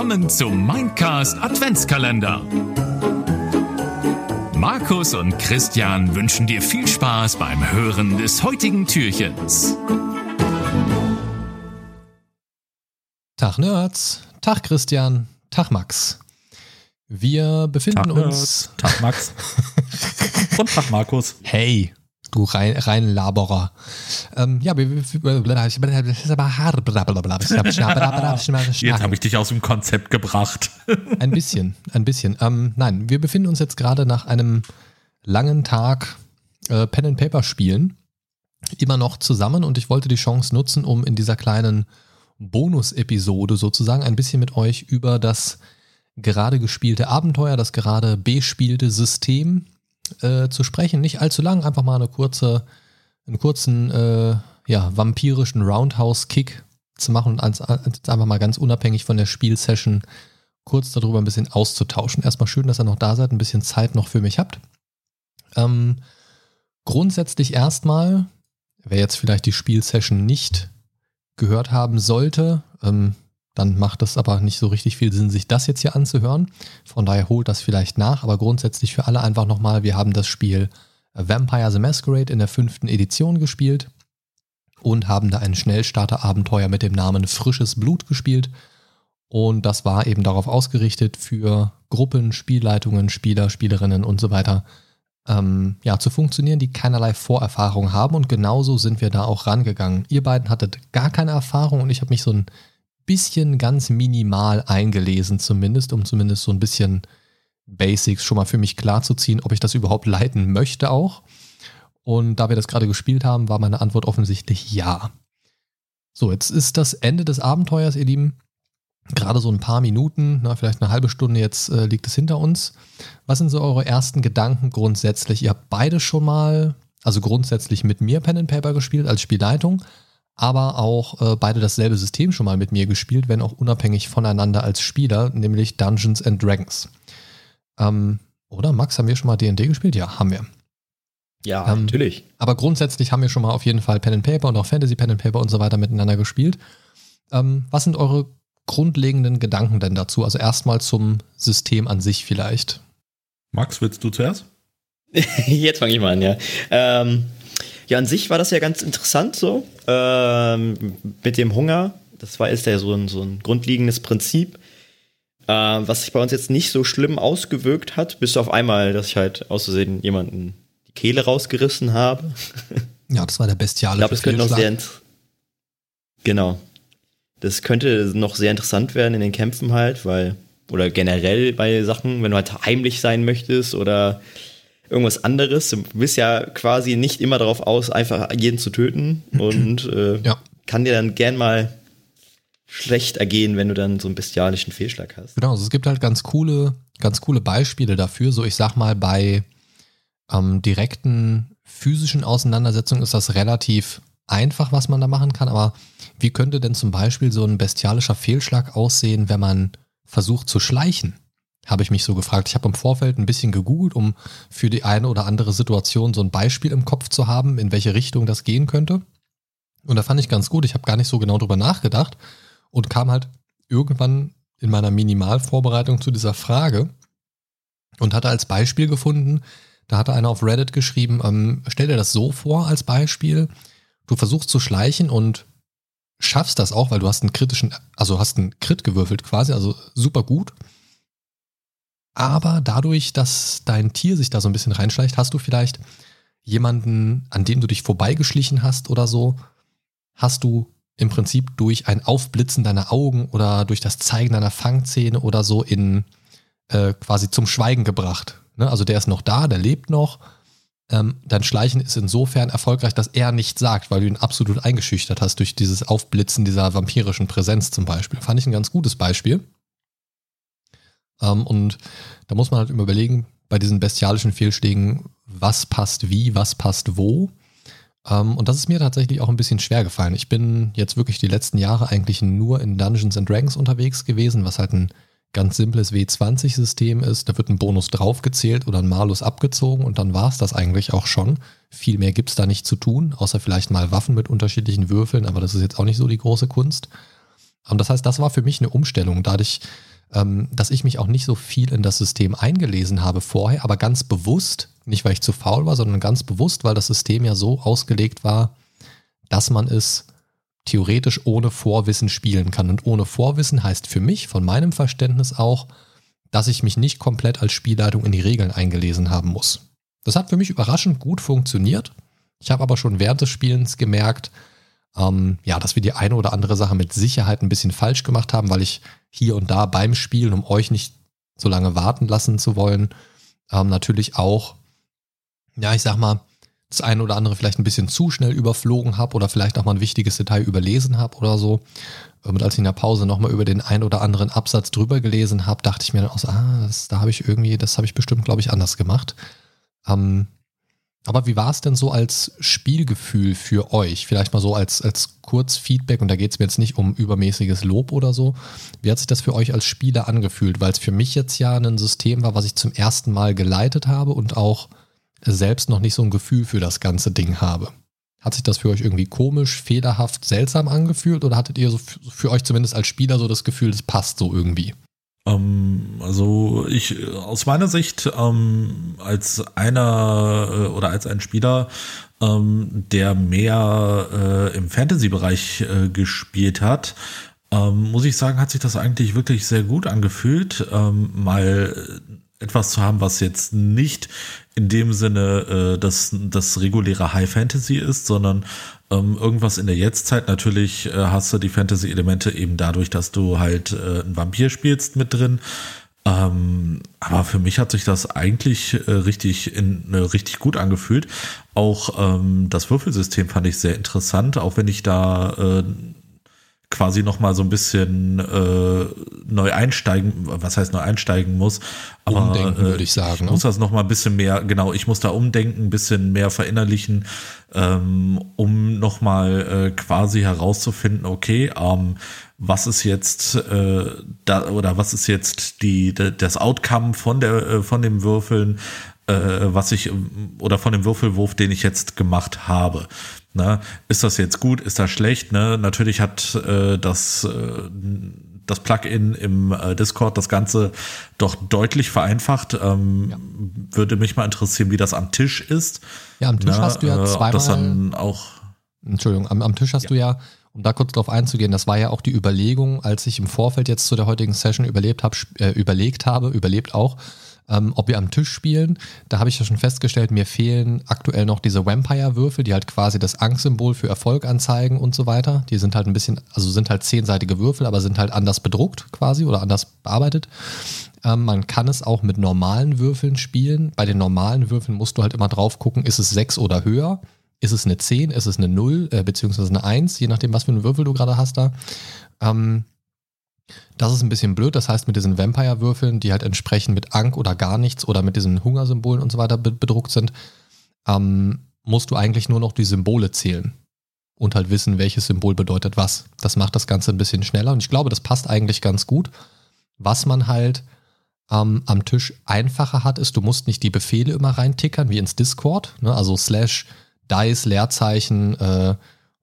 willkommen zum Mindcast Adventskalender. Markus und Christian wünschen dir viel Spaß beim Hören des heutigen Türchens. Tag Nerds, Tag Christian, Tag Max. Wir befinden Tag, uns. Tag Max. Und Tag Markus. Hey, du rein, rein Laborer. Ähm, ja, Jetzt habe ich dich aus dem Konzept gebracht. Ein bisschen, ein bisschen. Ähm, nein, wir befinden uns jetzt gerade nach einem langen Tag äh, Pen and Paper spielen immer noch zusammen und ich wollte die Chance nutzen, um in dieser kleinen Bonus-Episode sozusagen ein bisschen mit euch über das gerade gespielte Abenteuer, das gerade bespielte System äh, zu sprechen. Nicht allzu lang, einfach mal eine kurze, einen kurzen, äh, ja, vampirischen Roundhouse-Kick zu machen und ans, ans, einfach mal ganz unabhängig von der Spielsession kurz darüber ein bisschen auszutauschen. Erstmal schön, dass ihr noch da seid, ein bisschen Zeit noch für mich habt. Ähm, grundsätzlich erstmal, wer jetzt vielleicht die Spielsession nicht gehört haben sollte, ähm, dann macht es aber nicht so richtig viel Sinn, sich das jetzt hier anzuhören. Von daher holt das vielleicht nach, aber grundsätzlich für alle einfach nochmal, wir haben das Spiel Vampire the Masquerade in der fünften Edition gespielt und haben da ein Schnellstarter-Abenteuer mit dem Namen Frisches Blut gespielt. Und das war eben darauf ausgerichtet, für Gruppen, Spielleitungen, Spieler, Spielerinnen und so weiter ähm, ja, zu funktionieren, die keinerlei Vorerfahrung haben. Und genauso sind wir da auch rangegangen. Ihr beiden hattet gar keine Erfahrung und ich habe mich so ein bisschen ganz minimal eingelesen, zumindest, um zumindest so ein bisschen Basics schon mal für mich klar zu ziehen, ob ich das überhaupt leiten möchte auch. Und da wir das gerade gespielt haben, war meine Antwort offensichtlich ja. So, jetzt ist das Ende des Abenteuers, ihr Lieben. Gerade so ein paar Minuten, na, vielleicht eine halbe Stunde jetzt äh, liegt es hinter uns. Was sind so eure ersten Gedanken grundsätzlich? Ihr habt beide schon mal, also grundsätzlich mit mir Pen and Paper gespielt als Spielleitung, aber auch äh, beide dasselbe System schon mal mit mir gespielt, wenn auch unabhängig voneinander als Spieler, nämlich Dungeons and Dragons. Ähm, oder Max, haben wir schon mal D&D gespielt? Ja, haben wir. Ja, ähm, natürlich. Aber grundsätzlich haben wir schon mal auf jeden Fall Pen and Paper und auch Fantasy Pen and Paper und so weiter miteinander gespielt. Ähm, was sind eure grundlegenden Gedanken denn dazu? Also erstmal zum System an sich vielleicht. Max, willst du zuerst? Jetzt fange ich mal an, ja. Ähm, ja, an sich war das ja ganz interessant so. Ähm, mit dem Hunger. Das war ist ja so ein, so ein grundlegendes Prinzip. Äh, was sich bei uns jetzt nicht so schlimm ausgewirkt hat, bis auf einmal, dass ich halt aus Versehen jemanden die Kehle rausgerissen habe. Ja, das war der bestiale. Ich glaube, das könnte noch sehr. Genau. Das könnte noch sehr interessant werden in den Kämpfen halt, weil, oder generell bei Sachen, wenn du halt heimlich sein möchtest oder irgendwas anderes. Du bist ja quasi nicht immer darauf aus, einfach jeden zu töten und äh, ja. kann dir dann gern mal schlecht ergehen, wenn du dann so einen bestialischen Fehlschlag hast. Genau, also es gibt halt ganz coole, ganz coole Beispiele dafür. So, ich sag mal, bei ähm, direkten physischen Auseinandersetzungen ist das relativ einfach, was man da machen kann. Aber wie könnte denn zum Beispiel so ein bestialischer Fehlschlag aussehen, wenn man versucht zu schleichen? Habe ich mich so gefragt. Ich habe im Vorfeld ein bisschen gegoogelt, um für die eine oder andere Situation so ein Beispiel im Kopf zu haben, in welche Richtung das gehen könnte. Und da fand ich ganz gut. Ich habe gar nicht so genau drüber nachgedacht und kam halt irgendwann in meiner Minimalvorbereitung zu dieser Frage und hatte als Beispiel gefunden, da hatte einer auf Reddit geschrieben, ähm, stell dir das so vor als Beispiel, du versuchst zu schleichen und schaffst das auch, weil du hast einen kritischen, also hast einen Crit gewürfelt quasi, also super gut. Aber dadurch, dass dein Tier sich da so ein bisschen reinschleicht, hast du vielleicht jemanden, an dem du dich vorbeigeschlichen hast oder so, hast du im Prinzip durch ein Aufblitzen deiner Augen oder durch das Zeigen deiner Fangzähne oder so in äh, quasi zum Schweigen gebracht. Ne? Also der ist noch da, der lebt noch. Ähm, dein Schleichen ist insofern erfolgreich, dass er nichts sagt, weil du ihn absolut eingeschüchtert hast durch dieses Aufblitzen dieser vampirischen Präsenz zum Beispiel. Fand ich ein ganz gutes Beispiel. Ähm, und da muss man halt überlegen, bei diesen bestialischen Fehlschlägen, was passt wie, was passt wo. Um, ähm, und das ist mir tatsächlich auch ein bisschen schwer gefallen. Ich bin jetzt wirklich die letzten Jahre eigentlich nur in Dungeons and Dragons unterwegs gewesen, was halt ein ganz simples W20-System ist. Da wird ein Bonus draufgezählt oder ein Malus abgezogen und dann war es das eigentlich auch schon. Viel mehr gibt es da nicht zu tun, außer vielleicht mal Waffen mit unterschiedlichen Würfeln, aber das ist jetzt auch nicht so die große Kunst. Und das heißt, das war für mich eine Umstellung, dadurch, ähm, dass ich mich auch nicht so viel in das System eingelesen habe vorher, aber ganz bewusst, nicht weil ich zu faul war, sondern ganz bewusst, weil das System ja so ausgelegt war, dass man es theoretisch ohne Vorwissen spielen kann. Und ohne Vorwissen heißt für mich, von meinem Verständnis auch, dass ich mich nicht komplett als Spielleitung in die Regeln eingelesen haben muss. Das hat für mich überraschend gut funktioniert. Ich habe aber schon während des Spielens gemerkt, ähm, ja, dass wir die eine oder andere Sache mit Sicherheit ein bisschen falsch gemacht haben, weil ich hier und da beim Spielen, um euch nicht so lange warten lassen zu wollen, ähm, natürlich auch, ja, ich sag mal, das eine oder andere vielleicht ein bisschen zu schnell überflogen habe oder vielleicht auch mal ein wichtiges Detail überlesen habe oder so. Und als ich in der Pause nochmal über den ein oder anderen Absatz drüber gelesen habe, dachte ich mir dann auch so, ah, das, da habe ich irgendwie, das habe ich bestimmt, glaube ich, anders gemacht. Ähm, aber wie war es denn so als Spielgefühl für euch? Vielleicht mal so als, als Kurzfeedback, und da geht es mir jetzt nicht um übermäßiges Lob oder so. Wie hat sich das für euch als Spieler angefühlt? Weil es für mich jetzt ja ein System war, was ich zum ersten Mal geleitet habe und auch selbst noch nicht so ein Gefühl für das ganze Ding habe. Hat sich das für euch irgendwie komisch, fehlerhaft, seltsam angefühlt oder hattet ihr so für euch zumindest als Spieler so das Gefühl, das passt so irgendwie? Ähm, also ich aus meiner Sicht ähm, als einer äh, oder als ein Spieler, ähm, der mehr äh, im Fantasy-Bereich äh, gespielt hat, ähm, muss ich sagen, hat sich das eigentlich wirklich sehr gut angefühlt, ähm, mal etwas zu haben, was jetzt nicht in dem Sinne äh, das, das reguläre High Fantasy ist, sondern ähm, irgendwas in der Jetztzeit. Natürlich äh, hast du die Fantasy-Elemente eben dadurch, dass du halt äh, einen Vampir spielst mit drin. Ähm, aber für mich hat sich das eigentlich äh, richtig in, äh, richtig gut angefühlt. Auch ähm, das Würfelsystem fand ich sehr interessant, auch wenn ich da äh, quasi noch mal so ein bisschen äh, neu einsteigen, was heißt neu einsteigen muss. Aber umdenken, äh, würde ich sagen. Ich muss ne? das noch mal ein bisschen mehr, genau, ich muss da umdenken, ein bisschen mehr verinnerlichen, ähm, um noch mal äh, quasi herauszufinden, okay, ähm, was ist jetzt äh, da oder was ist jetzt die, das Outcome von der äh, von dem Würfeln, was ich oder von dem Würfelwurf, den ich jetzt gemacht habe. Ne? Ist das jetzt gut? Ist das schlecht? Ne? Natürlich hat äh, das, äh, das Plugin im äh, Discord das Ganze doch deutlich vereinfacht. Ähm, ja. Würde mich mal interessieren, wie das am Tisch ist. Ja, am Tisch ne? hast du ja zweimal. Äh, das dann auch Entschuldigung, am, am Tisch hast ja. du ja, um da kurz drauf einzugehen, das war ja auch die Überlegung, als ich im Vorfeld jetzt zu der heutigen Session überlebt hab, äh, überlegt habe, überlebt auch, ähm, ob wir am Tisch spielen. Da habe ich ja schon festgestellt, mir fehlen aktuell noch diese Vampire-Würfel, die halt quasi das Angstsymbol für Erfolg anzeigen und so weiter. Die sind halt ein bisschen, also sind halt zehnseitige Würfel, aber sind halt anders bedruckt quasi oder anders bearbeitet. Ähm, man kann es auch mit normalen Würfeln spielen. Bei den normalen Würfeln musst du halt immer drauf gucken, ist es sechs oder höher. Ist es eine 10, ist es eine 0, äh, beziehungsweise eine 1, je nachdem, was für einen Würfel du gerade hast da. Ähm, das ist ein bisschen blöd. Das heißt, mit diesen Vampire-Würfeln, die halt entsprechend mit Ank oder gar nichts oder mit diesen Hungersymbolen und so weiter bedruckt sind, ähm, musst du eigentlich nur noch die Symbole zählen und halt wissen, welches Symbol bedeutet was. Das macht das Ganze ein bisschen schneller und ich glaube, das passt eigentlich ganz gut. Was man halt ähm, am Tisch einfacher hat, ist, du musst nicht die Befehle immer reintickern, wie ins Discord, ne? also slash dice, Leerzeichen, äh,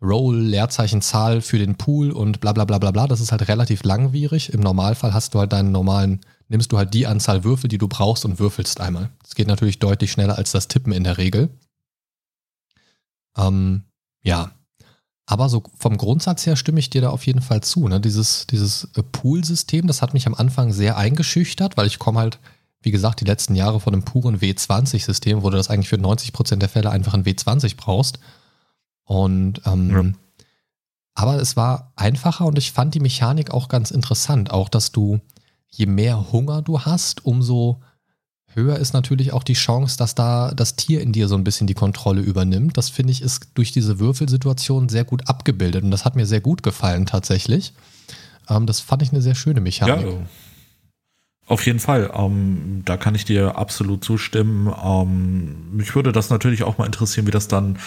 Roll, Leerzeichen, Zahl für den Pool und bla bla bla bla bla. Das ist halt relativ langwierig. Im Normalfall hast du halt deinen normalen, nimmst du halt die Anzahl Würfel, die du brauchst und würfelst einmal. Das geht natürlich deutlich schneller als das Tippen in der Regel. Ähm, ja. Aber so vom Grundsatz her stimme ich dir da auf jeden Fall zu. Ne? Dieses, dieses äh, Pool-System, das hat mich am Anfang sehr eingeschüchtert, weil ich komme halt, wie gesagt, die letzten Jahre von einem puren W20-System, wo du das eigentlich für 90% der Fälle einfach ein W20 brauchst. Und ähm, ja. aber es war einfacher und ich fand die Mechanik auch ganz interessant. Auch, dass du, je mehr Hunger du hast, umso höher ist natürlich auch die Chance, dass da das Tier in dir so ein bisschen die Kontrolle übernimmt. Das finde ich ist durch diese Würfelsituation sehr gut abgebildet und das hat mir sehr gut gefallen tatsächlich. Ähm, das fand ich eine sehr schöne Mechanik. Ja, auf jeden Fall, ähm, da kann ich dir absolut zustimmen. Ähm, mich würde das natürlich auch mal interessieren, wie das dann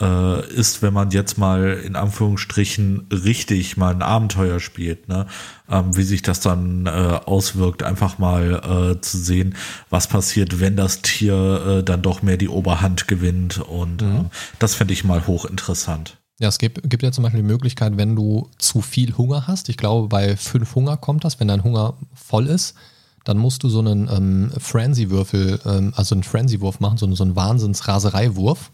äh, ist, wenn man jetzt mal in Anführungsstrichen richtig mal ein Abenteuer spielt, ne? Ähm, wie sich das dann äh, auswirkt, einfach mal äh, zu sehen, was passiert, wenn das Tier äh, dann doch mehr die Oberhand gewinnt und mhm. äh, das fände ich mal hochinteressant. Ja, es gibt, gibt ja zum Beispiel die Möglichkeit, wenn du zu viel Hunger hast, ich glaube bei fünf Hunger kommt das, wenn dein Hunger voll ist, dann musst du so einen ähm, Frenzy-Würfel, ähm, also einen Frenzy-Wurf machen, so, so einen Wahnsinns-Raserei-Wurf,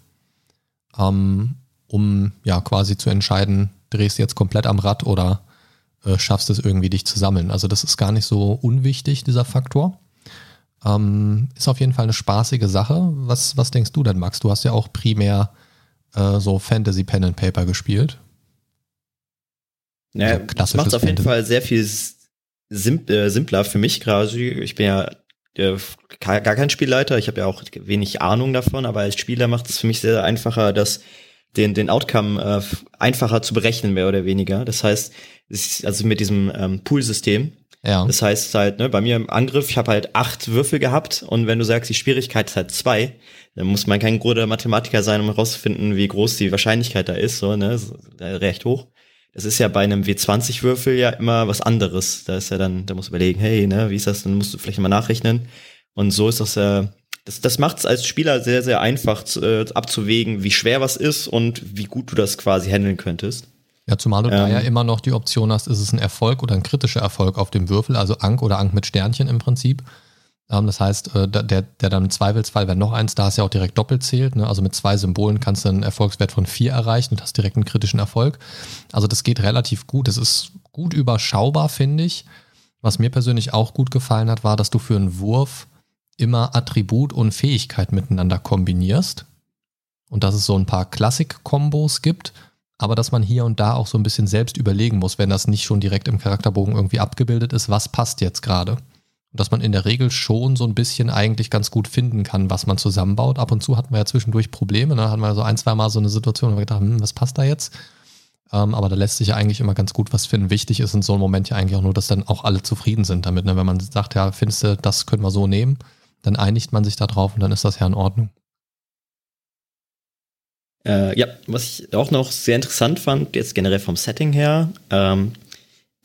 ähm, um ja quasi zu entscheiden, drehst du jetzt komplett am Rad oder äh, schaffst es irgendwie, dich zu sammeln. Also das ist gar nicht so unwichtig, dieser Faktor. Ähm, ist auf jeden Fall eine spaßige Sache. Was, was denkst du denn, Max? Du hast ja auch primär äh, so Fantasy Pen and Paper gespielt. Ja, also das macht auf jeden Fall sehr viel sim äh, simpler für mich gerade. Ich bin ja äh, gar kein Spielleiter, ich habe ja auch wenig Ahnung davon, aber als Spieler macht es für mich sehr einfacher, das den, den Outcome äh, einfacher zu berechnen, mehr oder weniger. Das heißt, also mit diesem ähm, Pool-System. Ja. Das heißt halt, ne, bei mir im Angriff, ich habe halt acht Würfel gehabt und wenn du sagst, die Schwierigkeit ist halt zwei, dann muss man kein guter Mathematiker sein, um herauszufinden, wie groß die Wahrscheinlichkeit da ist, so, ne, recht hoch. Das ist ja bei einem W20-Würfel ja immer was anderes. Da ist ja dann, da musst du überlegen, hey, ne, wie ist das? Dann musst du vielleicht mal nachrechnen. Und so ist das ja, äh, das, das macht es als Spieler sehr, sehr einfach äh, abzuwägen, wie schwer was ist und wie gut du das quasi handeln könntest. Ja, zumal du ähm, da ja immer noch die Option hast, ist es ein Erfolg oder ein kritischer Erfolg auf dem Würfel, also Ank oder Ank mit Sternchen im Prinzip. Ähm, das heißt, äh, der, der dann im Zweifelsfall, wenn noch eins da ist, ja auch direkt doppelt zählt. Ne? Also mit zwei Symbolen kannst du einen Erfolgswert von vier erreichen und hast direkt einen kritischen Erfolg. Also das geht relativ gut. Es ist gut überschaubar, finde ich. Was mir persönlich auch gut gefallen hat, war, dass du für einen Wurf immer Attribut und Fähigkeit miteinander kombinierst. Und dass es so ein paar Klassik-Kombos gibt, aber dass man hier und da auch so ein bisschen selbst überlegen muss, wenn das nicht schon direkt im Charakterbogen irgendwie abgebildet ist, was passt jetzt gerade. Dass man in der Regel schon so ein bisschen eigentlich ganz gut finden kann, was man zusammenbaut. Ab und zu hatten wir ja zwischendurch Probleme. Ne? hatten wir so ein, zwei Mal so eine Situation, wo wir gedacht haben, hm, was passt da jetzt? Ähm, aber da lässt sich ja eigentlich immer ganz gut was finden. Wichtig ist in so einem Moment ja eigentlich auch nur, dass dann auch alle zufrieden sind damit. Ne? Wenn man sagt, ja, findest du, das können wir so nehmen, dann einigt man sich da drauf und dann ist das ja in Ordnung. Äh, ja, was ich auch noch sehr interessant fand, jetzt generell vom Setting her, ähm,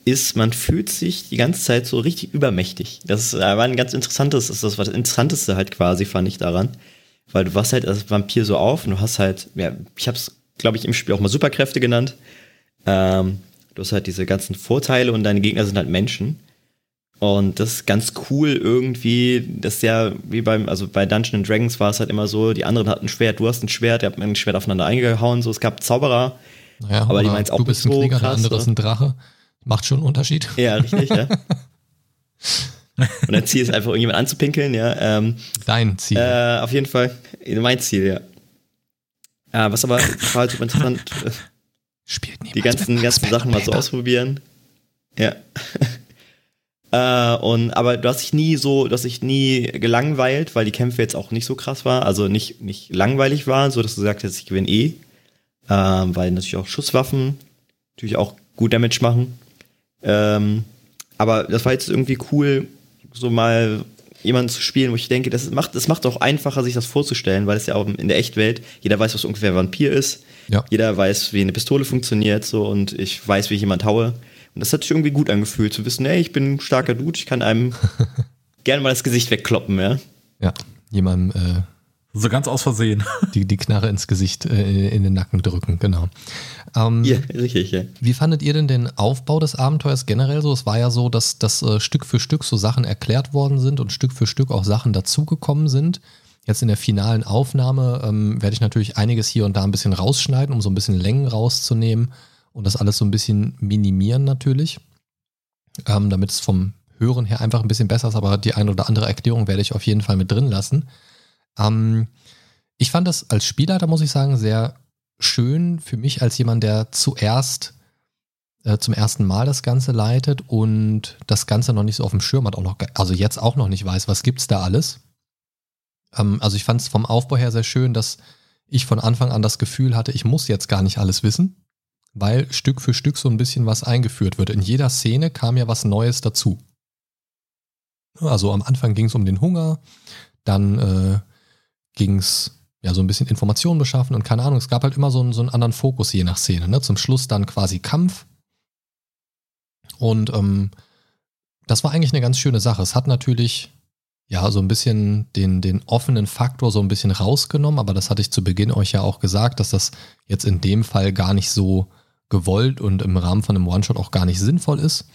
ist, man fühlt sich die ganze Zeit so richtig übermächtig. Das äh, war ein ganz interessantes, das ist das Interessanteste halt quasi, fand ich daran. Weil du warst halt als Vampir so auf und du hast halt, ja, ich hab's, glaube ich, im Spiel auch mal Superkräfte genannt. Ähm, du hast halt diese ganzen Vorteile und deine Gegner sind halt Menschen. Und das ist ganz cool irgendwie, das ist ja wie beim, also bei Dungeons Dragons war es halt immer so, die anderen hatten ein Schwert, du hast ein Schwert, ihr habt ein Schwert aufeinander eingehauen, so, es gab Zauberer, naja, aber die meinen auch du bist ein Krieger, so krass, der andere ist ein Drache, macht schon einen Unterschied. Ja, richtig, ja. Und dein Ziel ist einfach irgendjemand anzupinkeln, ja. Ähm, Dein Ziel. Äh, auf jeden Fall, mein Ziel, ja. Äh, was aber total super interessant, Spielt die ganzen, ganzen Sachen mal so ausprobieren. Ja. Äh, und, aber du hast dich nie so, du hast dich nie gelangweilt, weil die Kämpfe jetzt auch nicht so krass waren, also nicht, nicht langweilig waren, so dass du sagst, jetzt ich gewinne eh. Äh, weil natürlich auch Schusswaffen natürlich auch gut Damage machen. Ähm, aber das war jetzt irgendwie cool, so mal jemanden zu spielen, wo ich denke, das macht das macht auch einfacher, sich das vorzustellen, weil es ja auch in der Echtwelt, jeder weiß, was ungefähr Vampir ist. Ja. Jeder weiß, wie eine Pistole funktioniert, so und ich weiß, wie ich jemand haue. Und das hat sich irgendwie gut angefühlt, zu wissen, hey, ich bin ein starker Dude, ich kann einem gerne mal das Gesicht wegkloppen, ja. Ja, jemandem äh, so ganz aus Versehen. Die, die Knarre ins Gesicht, äh, in den Nacken drücken, genau. Ähm, ja, richtig, ja. Wie fandet ihr denn den Aufbau des Abenteuers generell so? Es war ja so, dass, dass äh, Stück für Stück so Sachen erklärt worden sind und Stück für Stück auch Sachen dazugekommen sind. Jetzt in der finalen Aufnahme ähm, werde ich natürlich einiges hier und da ein bisschen rausschneiden, um so ein bisschen Längen rauszunehmen und das alles so ein bisschen minimieren natürlich, ähm, damit es vom Hören her einfach ein bisschen besser ist, aber die eine oder andere Erklärung werde ich auf jeden Fall mit drin lassen. Ähm, ich fand das als Spieler, da muss ich sagen, sehr schön für mich als jemand, der zuerst äh, zum ersten Mal das Ganze leitet und das Ganze noch nicht so auf dem Schirm hat, auch noch, also jetzt auch noch nicht weiß, was gibt's da alles. Ähm, also ich fand es vom Aufbau her sehr schön, dass ich von Anfang an das Gefühl hatte, ich muss jetzt gar nicht alles wissen, weil Stück für Stück so ein bisschen was eingeführt wird. In jeder Szene kam ja was Neues dazu. Also am Anfang ging es um den Hunger, dann äh, ging es ja so ein bisschen Informationen beschaffen und keine Ahnung, es gab halt immer so einen, so einen anderen Fokus je nach Szene. Ne? Zum Schluss dann quasi Kampf. Und ähm, das war eigentlich eine ganz schöne Sache. Es hat natürlich ja, so ein bisschen den, den offenen Faktor so ein bisschen rausgenommen, aber das hatte ich zu Beginn euch ja auch gesagt, dass das jetzt in dem Fall gar nicht so gewollt und im Rahmen von einem One-Shot auch gar nicht sinnvoll ist.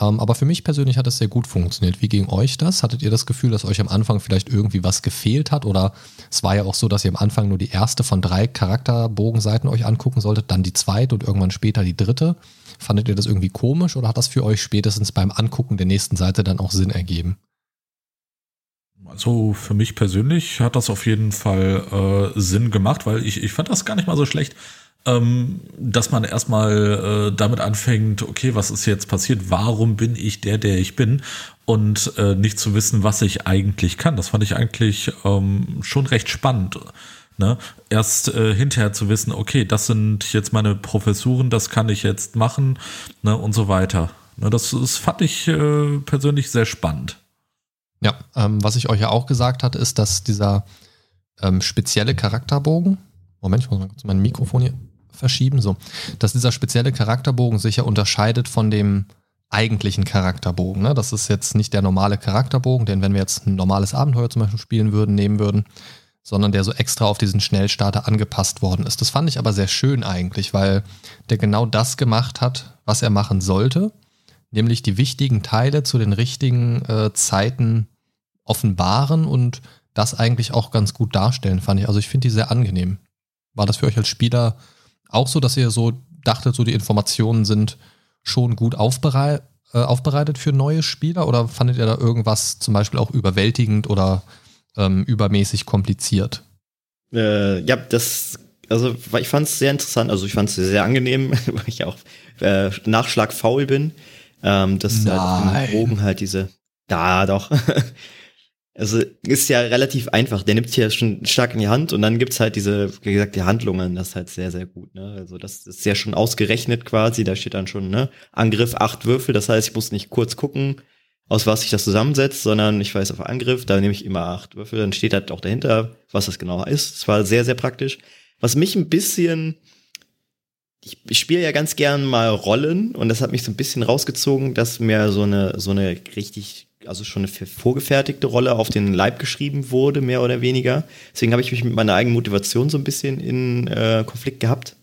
Ähm, aber für mich persönlich hat es sehr gut funktioniert. Wie ging euch das? Hattet ihr das Gefühl, dass euch am Anfang vielleicht irgendwie was gefehlt hat? Oder es war ja auch so, dass ihr am Anfang nur die erste von drei Charakterbogenseiten euch angucken solltet, dann die zweite und irgendwann später die dritte. Fandet ihr das irgendwie komisch oder hat das für euch spätestens beim Angucken der nächsten Seite dann auch Sinn ergeben? Also für mich persönlich hat das auf jeden Fall äh, Sinn gemacht, weil ich, ich fand das gar nicht mal so schlecht, ähm, dass man erstmal äh, damit anfängt, okay, was ist jetzt passiert, warum bin ich der, der ich bin und äh, nicht zu wissen, was ich eigentlich kann. Das fand ich eigentlich ähm, schon recht spannend. Ne? Erst äh, hinterher zu wissen, okay, das sind jetzt meine Professuren, das kann ich jetzt machen ne? und so weiter. Ne? Das, das fand ich äh, persönlich sehr spannend. Ja, ähm, was ich euch ja auch gesagt hatte, ist, dass dieser ähm, spezielle Charakterbogen, Moment, ich muss mal kurz mein Mikrofon hier verschieben, so, dass dieser spezielle Charakterbogen sich ja unterscheidet von dem eigentlichen Charakterbogen. Ne? Das ist jetzt nicht der normale Charakterbogen, den wenn wir jetzt ein normales Abenteuer zum Beispiel spielen würden, nehmen würden, sondern der so extra auf diesen Schnellstarter angepasst worden ist. Das fand ich aber sehr schön eigentlich, weil der genau das gemacht hat, was er machen sollte, nämlich die wichtigen Teile zu den richtigen äh, Zeiten offenbaren und das eigentlich auch ganz gut darstellen, fand ich. Also ich finde die sehr angenehm. War das für euch als Spieler auch so, dass ihr so dachtet, so die Informationen sind schon gut aufbereit, äh, aufbereitet für neue Spieler oder fandet ihr da irgendwas zum Beispiel auch überwältigend oder ähm, übermäßig kompliziert? Äh, ja, das, also ich fand es sehr interessant, also ich fand es sehr angenehm, weil ich auch äh, nachschlagfaul bin. Ähm, dass halt im Bogen halt diese, da doch, Also ist ja relativ einfach. Der nimmt hier schon stark in die Hand und dann gibt's halt diese, wie gesagt, die Handlungen, das ist halt sehr, sehr gut. Ne? Also das ist ja schon ausgerechnet quasi. Da steht dann schon, ne, Angriff, acht Würfel. Das heißt, ich muss nicht kurz gucken, aus was sich das zusammensetzt, sondern ich weiß auf Angriff, da nehme ich immer acht Würfel. Dann steht halt auch dahinter, was das genau ist. Es war sehr, sehr praktisch. Was mich ein bisschen, ich, ich spiele ja ganz gern mal Rollen und das hat mich so ein bisschen rausgezogen, dass mir so eine, so eine richtig also schon eine vorgefertigte Rolle auf den Leib geschrieben wurde, mehr oder weniger. Deswegen habe ich mich mit meiner eigenen Motivation so ein bisschen in äh, Konflikt gehabt.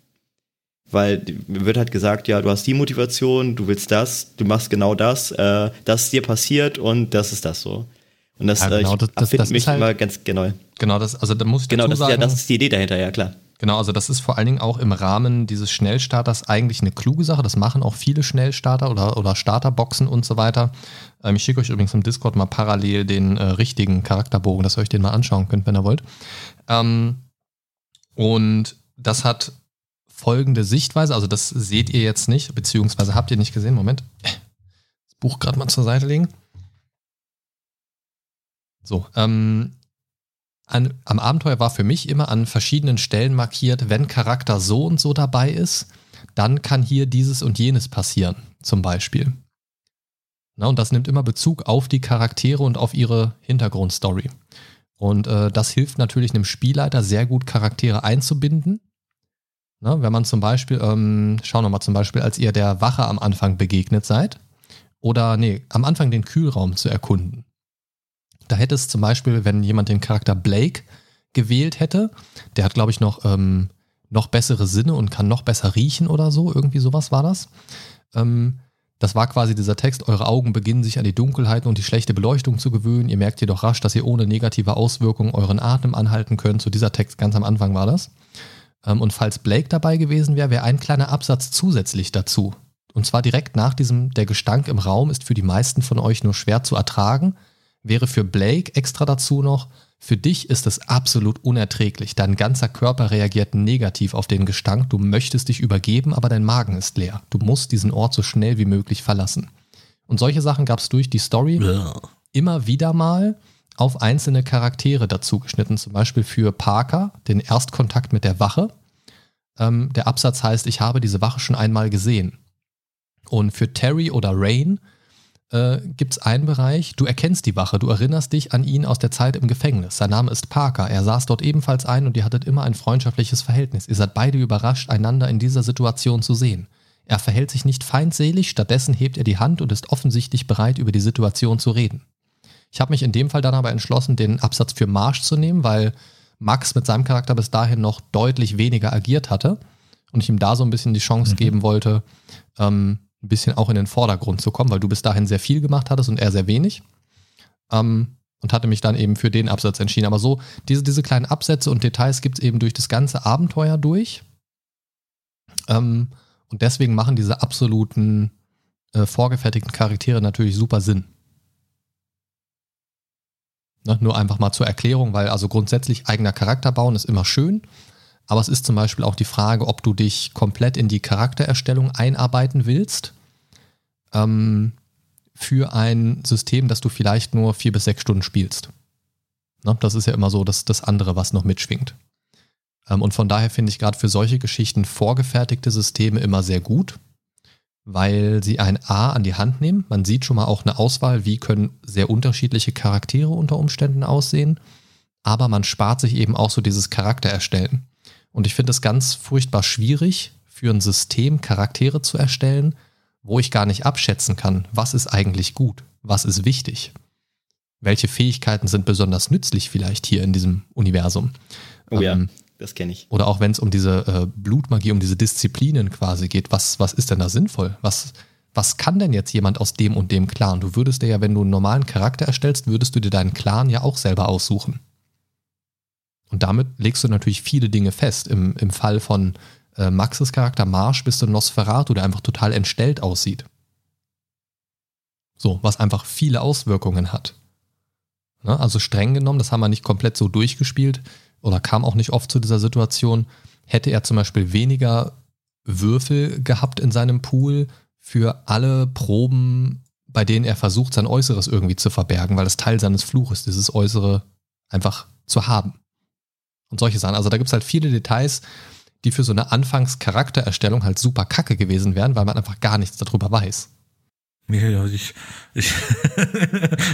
Weil mir wird halt gesagt, ja, du hast die Motivation, du willst das, du machst genau das, äh, das ist dir passiert und das ist das so. Und das, ja, genau, äh, ich das, das, mich halt, immer ganz genau. Genau, das, also da muss ich Genau, das, sagen, ist ja, das ist die Idee dahinter, ja klar. Genau, also das ist vor allen Dingen auch im Rahmen dieses Schnellstarters eigentlich eine kluge Sache. Das machen auch viele Schnellstarter oder, oder Starterboxen und so weiter. Ähm, ich schicke euch übrigens im Discord mal parallel den äh, richtigen Charakterbogen, dass ihr euch den mal anschauen könnt, wenn ihr wollt. Ähm, und das hat folgende Sichtweise, also das seht ihr jetzt nicht, beziehungsweise habt ihr nicht gesehen. Moment. Das Buch gerade mal zur Seite legen. So, ähm, an, am Abenteuer war für mich immer an verschiedenen Stellen markiert, wenn Charakter so und so dabei ist, dann kann hier dieses und jenes passieren, zum Beispiel. Na, und das nimmt immer Bezug auf die Charaktere und auf ihre Hintergrundstory. Und äh, das hilft natürlich einem Spielleiter sehr gut, Charaktere einzubinden. Na, wenn man zum Beispiel, ähm, schauen wir mal zum Beispiel, als ihr der Wache am Anfang begegnet seid, oder nee, am Anfang den Kühlraum zu erkunden. Da hätte es zum Beispiel, wenn jemand den Charakter Blake gewählt hätte, der hat, glaube ich, noch, ähm, noch bessere Sinne und kann noch besser riechen oder so. Irgendwie sowas war das. Ähm, das war quasi dieser Text, eure Augen beginnen sich an die Dunkelheiten und die schlechte Beleuchtung zu gewöhnen. Ihr merkt jedoch rasch, dass ihr ohne negative Auswirkungen euren Atem anhalten könnt. So dieser Text ganz am Anfang war das. Ähm, und falls Blake dabei gewesen wäre, wäre ein kleiner Absatz zusätzlich dazu. Und zwar direkt nach diesem, der Gestank im Raum ist für die meisten von euch nur schwer zu ertragen wäre für Blake extra dazu noch, für dich ist es absolut unerträglich. Dein ganzer Körper reagiert negativ auf den Gestank. Du möchtest dich übergeben, aber dein Magen ist leer. Du musst diesen Ort so schnell wie möglich verlassen. Und solche Sachen gab es durch die Story ja. immer wieder mal auf einzelne Charaktere dazu geschnitten. Zum Beispiel für Parker, den Erstkontakt mit der Wache. Ähm, der Absatz heißt, ich habe diese Wache schon einmal gesehen. Und für Terry oder Rain äh, gibt es einen Bereich, du erkennst die Wache, du erinnerst dich an ihn aus der Zeit im Gefängnis. Sein Name ist Parker, er saß dort ebenfalls ein und ihr hattet immer ein freundschaftliches Verhältnis. Ihr seid beide überrascht, einander in dieser Situation zu sehen. Er verhält sich nicht feindselig, stattdessen hebt er die Hand und ist offensichtlich bereit, über die Situation zu reden. Ich habe mich in dem Fall dann aber entschlossen, den Absatz für Marsch zu nehmen, weil Max mit seinem Charakter bis dahin noch deutlich weniger agiert hatte und ich ihm da so ein bisschen die Chance mhm. geben wollte, ähm, ein bisschen auch in den Vordergrund zu kommen, weil du bis dahin sehr viel gemacht hattest und er sehr wenig. Ähm, und hatte mich dann eben für den Absatz entschieden. Aber so, diese, diese kleinen Absätze und Details gibt es eben durch das ganze Abenteuer durch. Ähm, und deswegen machen diese absoluten äh, vorgefertigten Charaktere natürlich super Sinn. Ne, nur einfach mal zur Erklärung, weil also grundsätzlich eigener Charakter bauen ist immer schön, aber es ist zum Beispiel auch die Frage, ob du dich komplett in die Charaktererstellung einarbeiten willst ähm, für ein System, das du vielleicht nur vier bis sechs Stunden spielst. Ne, das ist ja immer so das, das andere, was noch mitschwingt. Ähm, und von daher finde ich gerade für solche Geschichten vorgefertigte Systeme immer sehr gut weil sie ein A an die Hand nehmen. Man sieht schon mal auch eine Auswahl, wie können sehr unterschiedliche Charaktere unter Umständen aussehen. Aber man spart sich eben auch so dieses Charakter erstellen. Und ich finde es ganz furchtbar schwierig, für ein System Charaktere zu erstellen, wo ich gar nicht abschätzen kann, was ist eigentlich gut, was ist wichtig. Welche Fähigkeiten sind besonders nützlich vielleicht hier in diesem Universum? Oh ja. Ähm, das kenne ich. Oder auch wenn es um diese äh, Blutmagie, um diese Disziplinen quasi geht, was, was ist denn da sinnvoll? Was, was kann denn jetzt jemand aus dem und dem Clan? Du würdest dir ja, wenn du einen normalen Charakter erstellst, würdest du dir deinen Clan ja auch selber aussuchen. Und damit legst du natürlich viele Dinge fest. Im, im Fall von äh, Maxes Charakter Marsch bist du Nosferatu, der einfach total entstellt aussieht. So, was einfach viele Auswirkungen hat. Ne? Also streng genommen, das haben wir nicht komplett so durchgespielt, oder kam auch nicht oft zu dieser Situation, hätte er zum Beispiel weniger Würfel gehabt in seinem Pool für alle Proben, bei denen er versucht, sein Äußeres irgendwie zu verbergen, weil es Teil seines Fluches, dieses Äußere einfach zu haben. Und solche Sachen. Also da gibt es halt viele Details, die für so eine Anfangscharaktererstellung halt super kacke gewesen wären, weil man einfach gar nichts darüber weiß. Ja, ich, ich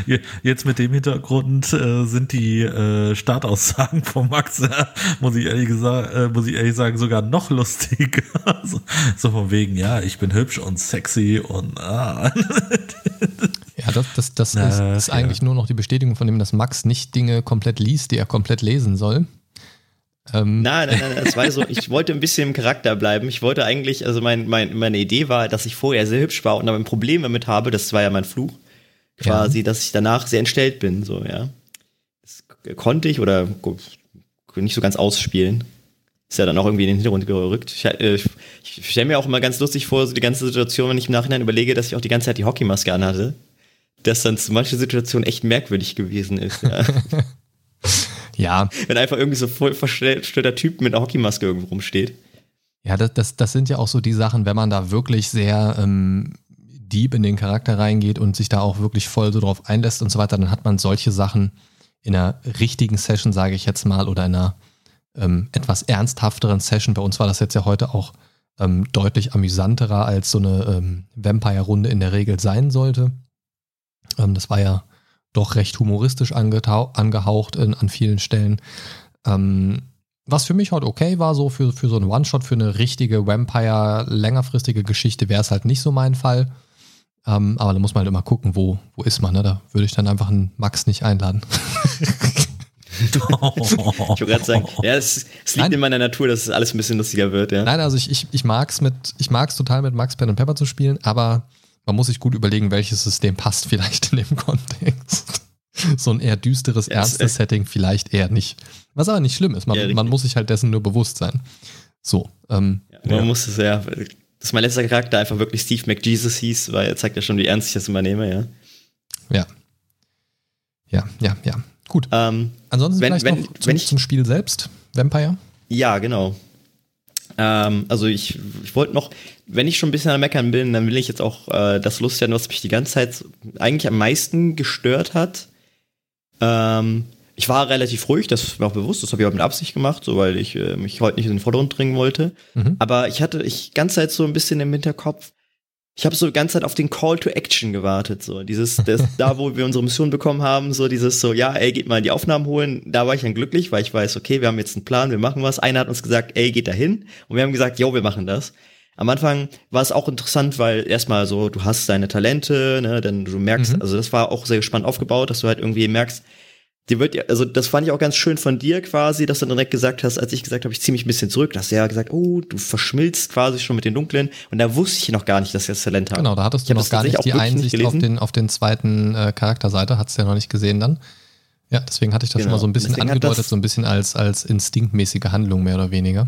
jetzt mit dem Hintergrund äh, sind die äh, Startaussagen von Max, äh, muss ich ehrlich gesagt, äh, muss ich ehrlich sagen, sogar noch lustiger. so, so von wegen, ja, ich bin hübsch und sexy und ah. Ja, das, das, das Na, ist, ist ja. eigentlich nur noch die Bestätigung von dem, dass Max nicht Dinge komplett liest, die er komplett lesen soll. Ähm. Nein, nein, nein, das war so, ich wollte ein bisschen im Charakter bleiben. Ich wollte eigentlich, also mein, mein, meine Idee war, dass ich vorher sehr hübsch war und aber ein Problem damit habe, das war ja mein Fluch, quasi, ja. dass ich danach sehr entstellt bin, so, ja. Das konnte ich oder nicht so ganz ausspielen. Ist ja dann auch irgendwie in den Hintergrund gerückt. Ich, äh, ich, ich stelle mir auch immer ganz lustig vor, so die ganze Situation, wenn ich im Nachhinein überlege, dass ich auch die ganze Zeit die Hockeymaske anhatte, dass dann zu manchen Situationen echt merkwürdig gewesen ist, ja. Ja. Wenn einfach irgendwie so voll verstellter Typ mit einer Hockeymaske irgendwo rumsteht. Ja, das, das, das sind ja auch so die Sachen, wenn man da wirklich sehr ähm, deep in den Charakter reingeht und sich da auch wirklich voll so drauf einlässt und so weiter, dann hat man solche Sachen in einer richtigen Session, sage ich jetzt mal, oder in einer ähm, etwas ernsthafteren Session. Bei uns war das jetzt ja heute auch ähm, deutlich amüsanterer, als so eine ähm, Vampire-Runde in der Regel sein sollte. Ähm, das war ja doch recht humoristisch angehaucht in, an vielen Stellen. Ähm, was für mich halt okay war, so für, für so einen One-Shot, für eine richtige Vampire, längerfristige Geschichte wäre es halt nicht so mein Fall. Ähm, aber da muss man halt immer gucken, wo, wo ist man. Ne? Da würde ich dann einfach einen Max nicht einladen. ich wollte gerade sagen, ja, es, es liegt Nein. in meiner Natur, dass es alles ein bisschen lustiger wird. Ja. Nein, also ich, ich, ich mag es ich mag's total mit Max Pen und Pepper zu spielen, aber man muss sich gut überlegen, welches System passt vielleicht in dem Kontext. So ein eher düsteres, ernstes Setting vielleicht eher nicht. Was aber nicht schlimm ist. Man, man muss sich halt dessen nur bewusst sein. So. Ähm, ja, man ja. muss es ja, dass mein letzter Charakter einfach wirklich Steve McJesus hieß, weil er zeigt ja schon, wie ernst ich das übernehme, ja. Ja. Ja, ja, ja. Gut. Ähm, Ansonsten wenn, vielleicht wenn, noch zum, wenn ich, zum Spiel selbst, Vampire? Ja, genau. Ähm, also ich, ich wollte noch, wenn ich schon ein bisschen am Meckern bin, dann will ich jetzt auch äh, das loswerden, was mich die ganze Zeit eigentlich am meisten gestört hat. Ähm, ich war relativ ruhig, das war auch bewusst, das habe ich auch mit Absicht gemacht, so weil ich äh, mich heute nicht in den Vordergrund bringen wollte. Mhm. Aber ich hatte ich ganze Zeit so ein bisschen im Hinterkopf, ich habe so die ganze Zeit auf den Call to Action gewartet, so dieses, das, da wo wir unsere Mission bekommen haben, so dieses so, ja, ey, geht mal die Aufnahmen holen. Da war ich dann glücklich, weil ich weiß, okay, wir haben jetzt einen Plan, wir machen was. Einer hat uns gesagt, ey, geht da hin, und wir haben gesagt, jo, wir machen das. Am Anfang war es auch interessant, weil erstmal so, du hast deine Talente, ne, denn du merkst, Mhm. also das war auch sehr spannend aufgebaut, dass du halt irgendwie merkst, dir wird, ja- also das fand ich auch ganz schön von dir quasi, dass du direkt gesagt hast, als ich gesagt habe, ich ziehe mich ein bisschen zurück, da hast du ja gesagt, oh, du verschmilzt quasi schon mit den Dunklen und da wusste ich noch gar nicht, dass ich das Talent habe. Genau, da hattest du noch gar nicht die wirklich nicht Einsicht auf den, auf den zweiten äh, Charakterseite, hat's ja noch nicht gesehen dann. Ja, deswegen hatte ich das schon Genau. mal so ein bisschen angedeutet, so ein bisschen als, als instinktmäßige Handlung mehr oder weniger.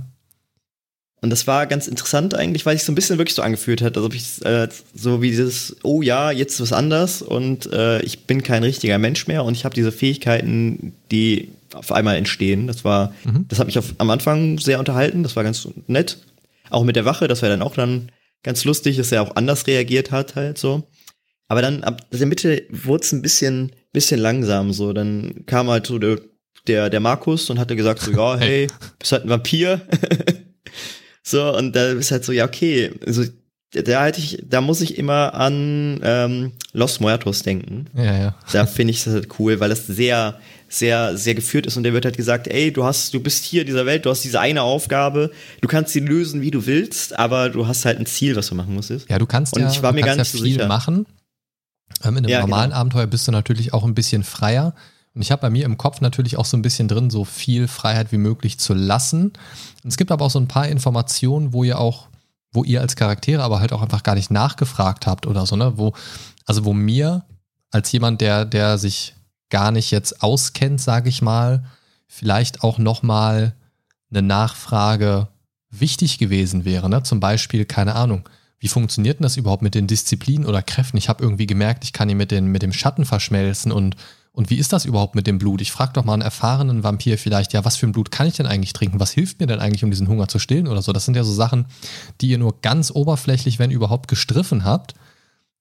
Und das war ganz interessant eigentlich, weil sich so ein bisschen wirklich so angefühlt hat, als ob ich äh, so wie dieses, oh ja, jetzt ist was anders und äh, ich bin kein richtiger Mensch mehr und ich habe diese Fähigkeiten, die auf einmal entstehen. Das war, Mhm. das hat mich auf, am Anfang sehr unterhalten, das war ganz nett. Auch mit der Wache, das war dann auch dann ganz lustig, dass er auch anders reagiert hat, halt so. Aber dann ab der Mitte wurde es ein bisschen, bisschen langsam, so. Dann kam halt so der, der, der Markus und hatte gesagt, so, ja, hey, bist halt ein Vampir. so, und da ist halt so, ja, okay. Also, da hatte ich, da muss ich immer an ähm, Los Muertos denken. Ja, ja. Da finde ich das halt cool, weil das sehr, sehr, sehr geführt ist und der wird halt gesagt, ey, du hast, du bist hier in dieser Welt, du hast diese eine Aufgabe, du kannst sie lösen, wie du willst, aber du hast halt ein Ziel, was du machen musst. Ja, du kannst Und ja, ich war mir gar nicht ja so viel sicher. machen. Ähm, in einem Ja, normalen genau. Abenteuer bist du natürlich auch ein bisschen freier. Und ich habe bei mir im Kopf natürlich auch so ein bisschen drin, so viel Freiheit wie möglich zu lassen. Und es gibt aber auch so ein paar Informationen, wo ihr auch, wo ihr als Charaktere aber halt auch einfach gar nicht nachgefragt habt oder so, ne? Wo, also wo mir als jemand, der, der sich gar nicht jetzt auskennt, sage ich mal, vielleicht auch nochmal eine Nachfrage wichtig gewesen wäre. Ne? Zum Beispiel, keine Ahnung, wie funktioniert denn das überhaupt mit den Disziplinen oder Kräften? Ich habe irgendwie gemerkt, ich kann ihn mit, den, mit dem Schatten verschmelzen und, und wie ist das überhaupt mit dem Blut? Ich frage doch mal einen erfahrenen Vampir vielleicht, ja, was für ein Blut kann ich denn eigentlich trinken? Was hilft mir denn eigentlich, um diesen Hunger zu stillen oder so? Das sind ja so Sachen, die ihr nur ganz oberflächlich, wenn überhaupt, gestriffen habt.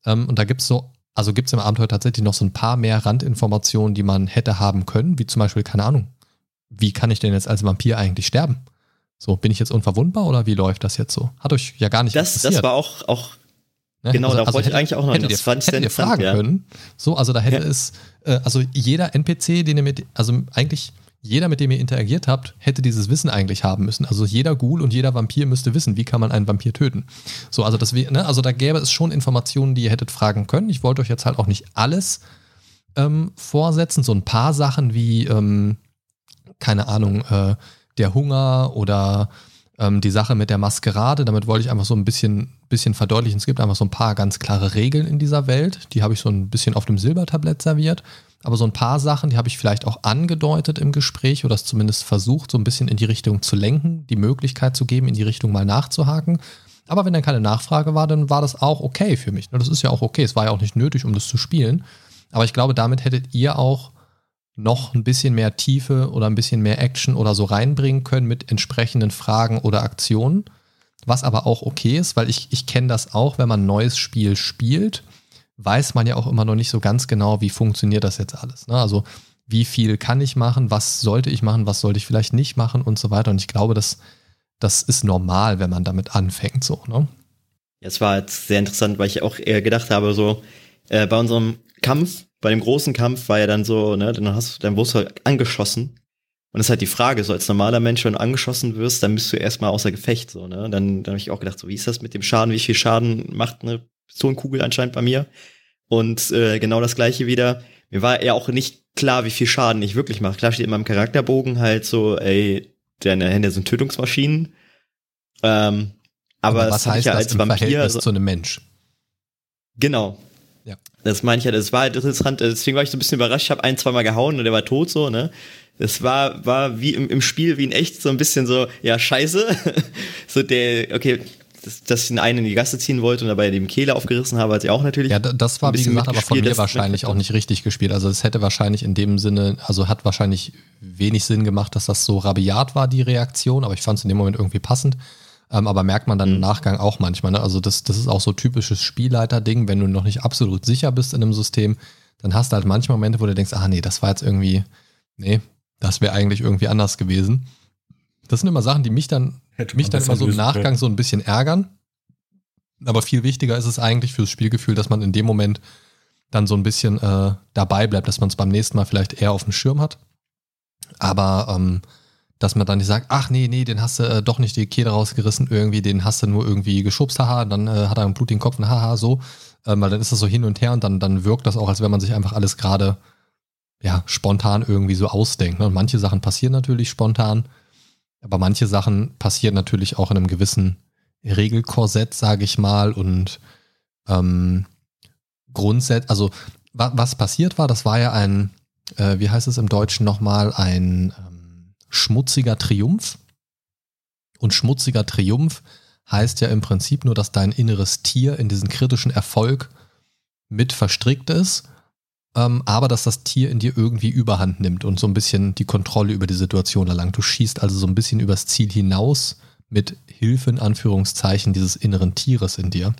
Ähm, und da gibt's so, also gibt's im Abenteuer tatsächlich noch so ein paar mehr Randinformationen, die man hätte haben können, wie zum Beispiel, keine Ahnung, wie kann ich denn jetzt als Vampir eigentlich sterben? So, bin ich jetzt unverwundbar oder wie läuft das jetzt so? Hat euch ja gar nicht Das, das war auch, auch Ne? Genau, darauf wollte ich eigentlich auch noch hättet ihr, fand hättet ihr fragen ja. können. So, also da hätte Ja. es, äh, also jeder NPC, den ihr mit, also eigentlich jeder, mit dem ihr interagiert habt, hätte dieses Wissen eigentlich haben müssen. Also jeder Ghoul und jeder Vampir müsste wissen, wie kann man einen Vampir töten. So, also das, ne, also da gäbe es schon Informationen, die ihr hättet fragen können. Ich wollte euch jetzt halt auch nicht alles ähm, vorsetzen, so ein paar Sachen wie, ähm, keine Ahnung, äh, der Hunger oder ähm, die Sache mit der Maskerade. Damit wollte ich einfach so ein bisschen, bisschen verdeutlichen. Es gibt einfach so ein paar ganz klare Regeln in dieser Welt. Die habe ich so ein bisschen auf dem Silbertablett serviert. Aber so ein paar Sachen, die habe ich vielleicht auch angedeutet im Gespräch oder es zumindest versucht, so ein bisschen in die Richtung zu lenken, die Möglichkeit zu geben, in die Richtung mal nachzuhaken. Aber wenn dann keine Nachfrage war, dann war das auch okay für mich. Ne, Das ist ja auch okay. Es war ja auch nicht nötig, um das zu spielen. Aber ich glaube, damit hättet ihr auch noch ein bisschen mehr Tiefe oder ein bisschen mehr Action oder so reinbringen können mit entsprechenden Fragen oder Aktionen. Was aber auch okay ist, weil ich, ich kenne das auch, wenn man ein neues Spiel spielt, weiß man ja auch immer noch nicht so ganz genau, wie funktioniert das jetzt alles. Ne? Also wie viel kann ich machen, was sollte ich machen, was sollte ich vielleicht nicht machen und so weiter. Und ich glaube, das, das ist normal, wenn man damit anfängt. So, ne? Es war jetzt sehr interessant, weil ich auch eher gedacht habe, so äh, bei unserem Kampf, bei dem großen Kampf war ja dann so, ne, dann hast dann wurdest du halt angeschossen. Und das ist halt die Frage, so als normaler Mensch, wenn du angeschossen wirst, dann bist du erstmal außer Gefecht, so, ne? Dann, dann habe ich auch gedacht, so, wie ist das mit dem Schaden? Wie viel Schaden macht eine Pistolenkugel anscheinend bei mir? Und äh, genau das gleiche wieder. Mir war ja auch nicht klar, wie viel Schaden ich wirklich mache. Klar steht in meinem Charakterbogen halt so, ey, deine Hände sind Tötungsmaschinen. Ähm, aber, was das hab ich heißt ja das als im Vampir, Verhältnis also- zu einem Mensch? Genau. Ja. Das meine ich ja, das war halt interessant, deswegen war ich so ein bisschen überrascht, ich habe ein, zweimal gehauen und der war tot so, ne? Das war, war wie im, im Spiel, wie in echt, so ein bisschen so, ja, scheiße. so der, okay, dass, dass ich den einen in die Gasse ziehen wollte und dabei dem Kehle aufgerissen habe, hat sie auch natürlich. Ja, da- das war ein wie bisschen gesagt aber von mir wahrscheinlich auch nicht richtig gespielt. Also es hätte wahrscheinlich in dem Sinne, also hat wahrscheinlich wenig Sinn gemacht, dass das so rabiat war, die Reaktion, aber ich fand es in dem Moment irgendwie passend. Ähm, aber merkt man dann im Nachgang auch manchmal. Ne? Also das, das ist auch so typisches Spielleiter-Ding, wenn du noch nicht absolut sicher bist in einem System, dann hast du halt manche Momente, wo du denkst, ah nee, das war jetzt irgendwie, nee, das wäre eigentlich irgendwie anders gewesen. Das sind immer Sachen, die mich dann, Hätte mich dann immer so im Nachgang können. so ein bisschen ärgern. Aber viel wichtiger ist es eigentlich fürs Spielgefühl, dass man in dem Moment dann so ein bisschen äh, dabei bleibt, dass man es beim nächsten Mal vielleicht eher auf dem Schirm hat. Aber ähm, dass man dann nicht sagt, ach nee, nee, den hast du äh, doch nicht die Kehle rausgerissen, irgendwie, den hast du nur irgendwie geschubst, haha, dann äh, hat er einen blutigen Kopf und haha, so. Ähm, weil dann ist das so hin und her und dann, dann wirkt das auch, als wenn man sich einfach alles gerade ja, spontan irgendwie so ausdenkt. Ne? Und manche Sachen passieren natürlich spontan, aber manche Sachen passieren natürlich auch in einem gewissen Regelkorsett, sage ich mal. Und ähm, grundsätzlich, also wa was passiert war, das war ja ein, äh, wie heißt es im Deutschen nochmal, ein ähm, schmutziger Triumph. Und schmutziger Triumph heißt ja im Prinzip nur, dass dein inneres Tier in diesen kritischen Erfolg mit verstrickt ist, ähm, aber dass das Tier in dir irgendwie überhand nimmt und so ein bisschen die Kontrolle über die Situation erlangt. Du schießt also so ein bisschen übers Ziel hinaus mit Hilfe in Anführungszeichen dieses inneren Tieres in dir.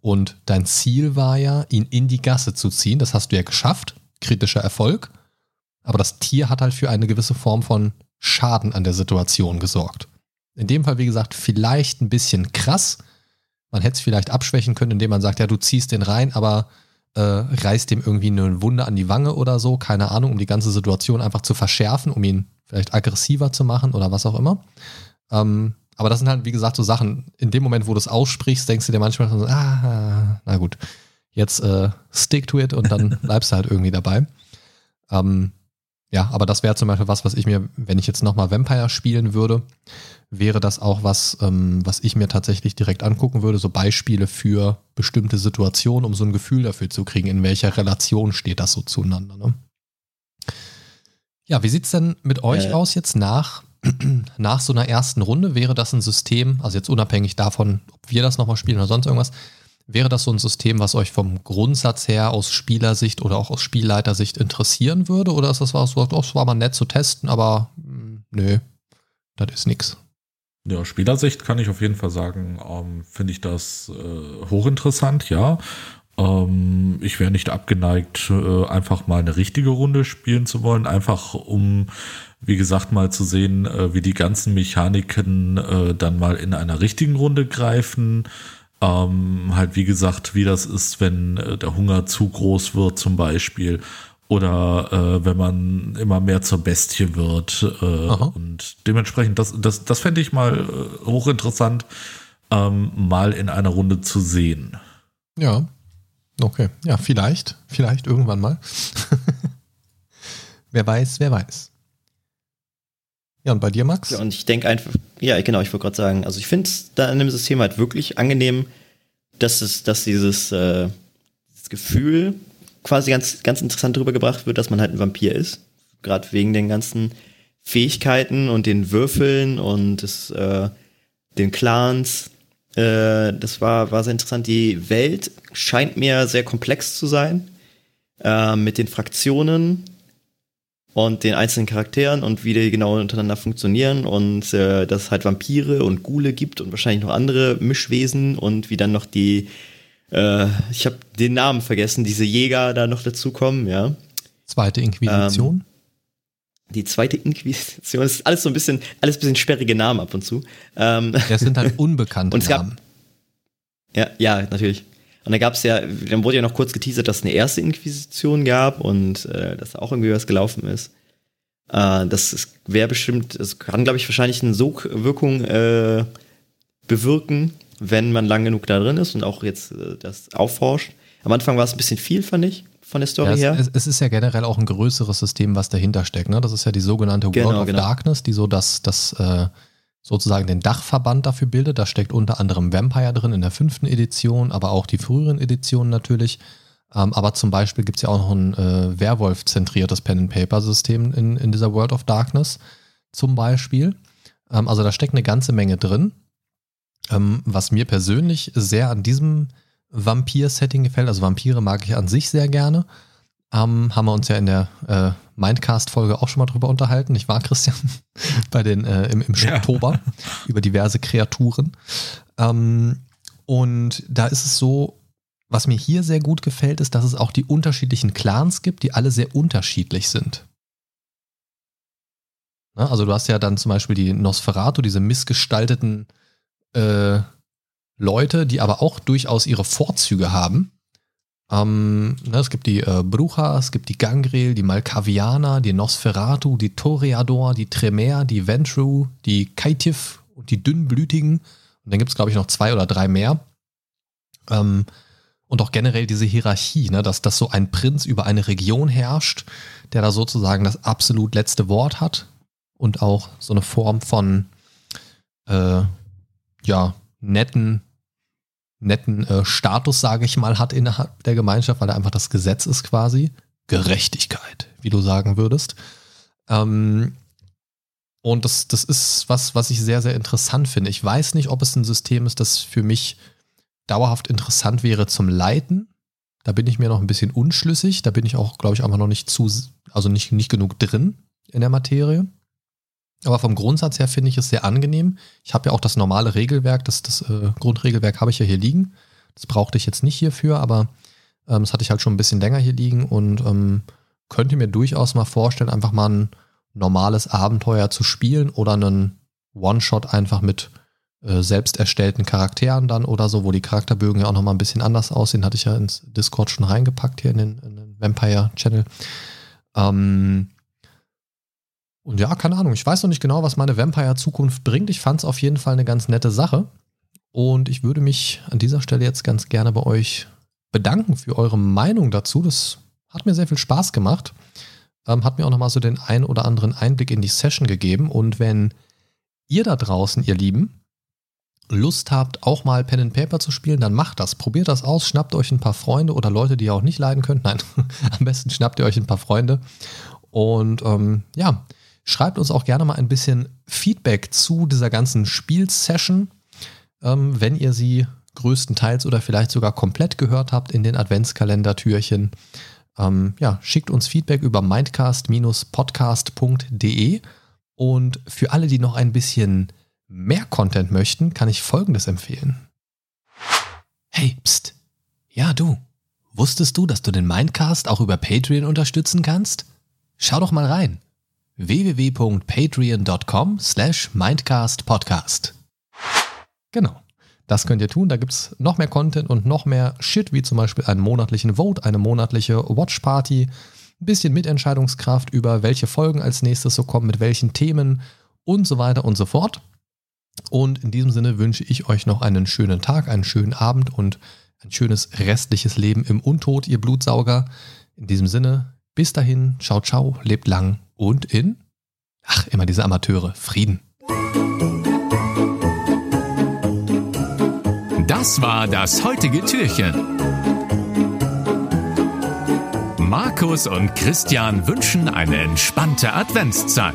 Und dein Ziel war ja, ihn in die Gasse zu ziehen. Das hast du ja geschafft. Kritischer Erfolg. Aber das Tier hat halt für eine gewisse Form von Schaden an der Situation gesorgt. In dem Fall, wie gesagt, vielleicht ein bisschen krass. Man hätte es vielleicht abschwächen können, indem man sagt, ja, du ziehst den rein, aber äh, reißt dem irgendwie eine Wunde an die Wange oder so, keine Ahnung, um die ganze Situation einfach zu verschärfen, um ihn vielleicht aggressiver zu machen oder was auch immer. Ähm, aber das sind halt, wie gesagt, so Sachen, in dem Moment, wo du es aussprichst, denkst du dir manchmal so, ah, na gut, jetzt äh, stick to it und dann bleibst du halt irgendwie dabei. Ähm, ja, aber das wäre zum Beispiel was, was ich mir, wenn ich jetzt nochmal Vampire spielen würde, wäre das auch was, ähm, was ich mir tatsächlich direkt angucken würde, so Beispiele für bestimmte Situationen, um so ein Gefühl dafür zu kriegen, in welcher Relation steht das so zueinander. Ne? Ja, wie sieht's denn mit euch äh. aus jetzt nach, nach so einer ersten Runde? Wäre das ein System, also jetzt unabhängig davon, ob wir das nochmal spielen oder sonst irgendwas, Wäre das so ein System, was euch vom Grundsatz her aus Spielersicht oder auch aus Spielleitersicht interessieren würde? Oder ist das was, was das war mal nett zu testen, aber hm, nö, das ist nix. Ja, Spielersicht kann ich auf jeden Fall sagen, ähm, finde ich das äh, hochinteressant, ja. Ähm, ich wäre nicht abgeneigt, äh, einfach mal eine richtige Runde spielen zu wollen, einfach um, wie gesagt, mal zu sehen, äh, wie die ganzen Mechaniken äh, dann mal in einer richtigen Runde greifen ähm, halt, wie gesagt, wie das ist, wenn äh, der Hunger zu groß wird, zum Beispiel. Oder äh, wenn man immer mehr zur Bestie wird. Äh, und dementsprechend, das, das, das fände ich mal äh, hochinteressant, ähm, mal in einer Runde zu sehen. Ja. Okay. Ja, vielleicht. Vielleicht irgendwann mal. wer weiß, wer weiß. Ja, und bei dir, Max? Ja, und ich denke einfach, ja, genau, ich wollte gerade sagen, also ich finde es da in dem System halt wirklich angenehm, dass es, dass dieses, äh, dieses Gefühl quasi ganz, ganz interessant darüber gebracht wird, dass man halt ein Vampir ist. Gerade wegen den ganzen Fähigkeiten und den Würfeln und des, äh, den Clans. Äh, das war, war sehr interessant. Die Welt scheint mir sehr komplex zu sein. Äh, mit den Fraktionen und den einzelnen Charakteren und wie die genau untereinander funktionieren und äh, dass es halt Vampire und Ghule gibt und wahrscheinlich noch andere Mischwesen und wie dann noch die, äh, ich habe den Namen vergessen, diese Jäger da noch dazukommen, ja. Zweite Inquisition. Ähm, die zweite Inquisition, das ist alles so ein bisschen, alles ein bisschen sperrige Namen ab und zu. Ähm, das sind halt unbekannte und es Namen. Gab, ja, ja, natürlich. Und da gab es ja, dann wurde ja noch kurz geteasert, dass es eine erste Inquisition gab und äh, dass auch irgendwie was gelaufen ist. Äh, das wäre bestimmt, es kann, glaube ich, wahrscheinlich eine Sogwirkung äh, bewirken, wenn man lang genug da drin ist und auch jetzt äh, das aufforscht. Am Anfang war es ein bisschen viel, fand ich, von der Story ja, her. Es, es, ist ja generell auch ein größeres System, was dahinter steckt. Ne? Das ist ja die sogenannte genau, World of genau. Darkness, die so das, das äh, sozusagen den Dachverband dafür bildet. Da steckt unter anderem Vampire drin in der fünften Edition, aber auch die früheren Editionen natürlich. Ähm, aber zum Beispiel gibt es ja auch noch ein äh, Werwolf-zentriertes Pen-and-Paper-System in, in dieser World of Darkness zum Beispiel. Ähm, also da steckt eine ganze Menge drin. Ähm, was mir persönlich sehr an diesem Vampir-Setting gefällt, also Vampire mag ich an sich sehr gerne. Ähm, haben wir uns ja in der äh, Mindcast-Folge auch schon mal drüber unterhalten, nicht wahr, Christian? Bei den äh, im, im ja. Oktober über diverse Kreaturen. Ähm, und da ist es so, was mir hier sehr gut gefällt, ist, dass es auch die unterschiedlichen Clans gibt, die alle sehr unterschiedlich sind. Na, also du hast ja dann zum Beispiel die Nosferatu, diese missgestalteten äh, Leute, die aber auch durchaus ihre Vorzüge haben Ähm, ne, es gibt die äh, Brucha, es gibt die Gangrel, die Malkavianer, die Nosferatu, die Toreador, die Tremere, die Ventru, die Kaitif und die Dünnblütigen. Und dann gibt es, glaube ich, noch zwei oder drei mehr. Ähm, und auch generell diese Hierarchie, ne, dass, dass so ein Prinz über eine Region herrscht, der da sozusagen das absolut letzte Wort hat und auch so eine Form von äh, ja, netten, netten äh, Status, sage ich mal, hat innerhalb der Gemeinschaft, weil er einfach das Gesetz ist quasi. Gerechtigkeit, wie du sagen würdest. Ähm, und das, das ist was, was ich sehr, sehr interessant finde. Ich weiß nicht, ob es ein System ist, das für mich dauerhaft interessant wäre zum Leiten. Da bin ich mir noch ein bisschen unschlüssig. Da bin ich auch, glaube ich, einfach noch nicht zu, also nicht, nicht genug drin in der Materie. Aber vom Grundsatz her finde ich es sehr angenehm. Ich habe ja auch das normale Regelwerk, das, das äh, Grundregelwerk habe ich ja hier liegen. Das brauchte ich jetzt nicht hierfür, aber ähm, das hatte ich halt schon ein bisschen länger hier liegen und ähm, könnte mir durchaus mal vorstellen, einfach mal ein normales Abenteuer zu spielen oder einen One-Shot einfach mit äh, selbst erstellten Charakteren dann oder so, wo die Charakterbögen ja auch nochmal ein bisschen anders aussehen, hatte ich ja ins Discord schon reingepackt hier in den, in den Vampire Channel. Ähm, und ja, keine Ahnung, ich weiß noch nicht genau, was meine Vampire-Zukunft bringt. Ich fand es auf jeden Fall eine ganz nette Sache. Und ich würde mich an dieser Stelle jetzt ganz gerne bei euch bedanken für eure Meinung dazu. Das hat mir sehr viel Spaß gemacht. Ähm, hat mir auch nochmal so den ein oder anderen Einblick in die Session gegeben. Und wenn ihr da draußen, ihr Lieben, Lust habt, auch mal Pen and Paper zu spielen, dann macht das. Probiert das aus, schnappt euch ein paar Freunde oder Leute, die ihr auch nicht leiden könnt. Nein, am besten schnappt ihr euch ein paar Freunde. Und ähm, ja, schreibt uns auch gerne mal ein bisschen Feedback zu dieser ganzen Spielsession, ähm, wenn ihr sie größtenteils oder vielleicht sogar komplett gehört habt in den Adventskalender-Türchen. Ähm, ja, schickt uns Feedback über mindcast-podcast.de. Und für alle, die noch ein bisschen mehr Content möchten, kann ich Folgendes empfehlen. Hey, pst. Ja, du. Wusstest du, dass du den Mindcast auch über Patreon unterstützen kannst? Schau doch mal rein. www.patreon.com slash mindcastpodcast. Genau. Das könnt ihr tun. Da gibt es noch mehr Content und noch mehr Shit, wie zum Beispiel einen monatlichen Vote, eine monatliche Watch Party, ein bisschen Mitentscheidungskraft über welche Folgen als nächstes so kommen, mit welchen Themen und so weiter und so fort. Und in diesem Sinne wünsche ich euch noch einen schönen Tag, einen schönen Abend und ein schönes restliches Leben im Untod, ihr Blutsauger. In diesem Sinne, bis dahin, ciao, ciao, lebt lang und in, ach, immer diese Amateure, Frieden. Das war das heutige Türchen. Markus und Christian wünschen eine entspannte Adventszeit.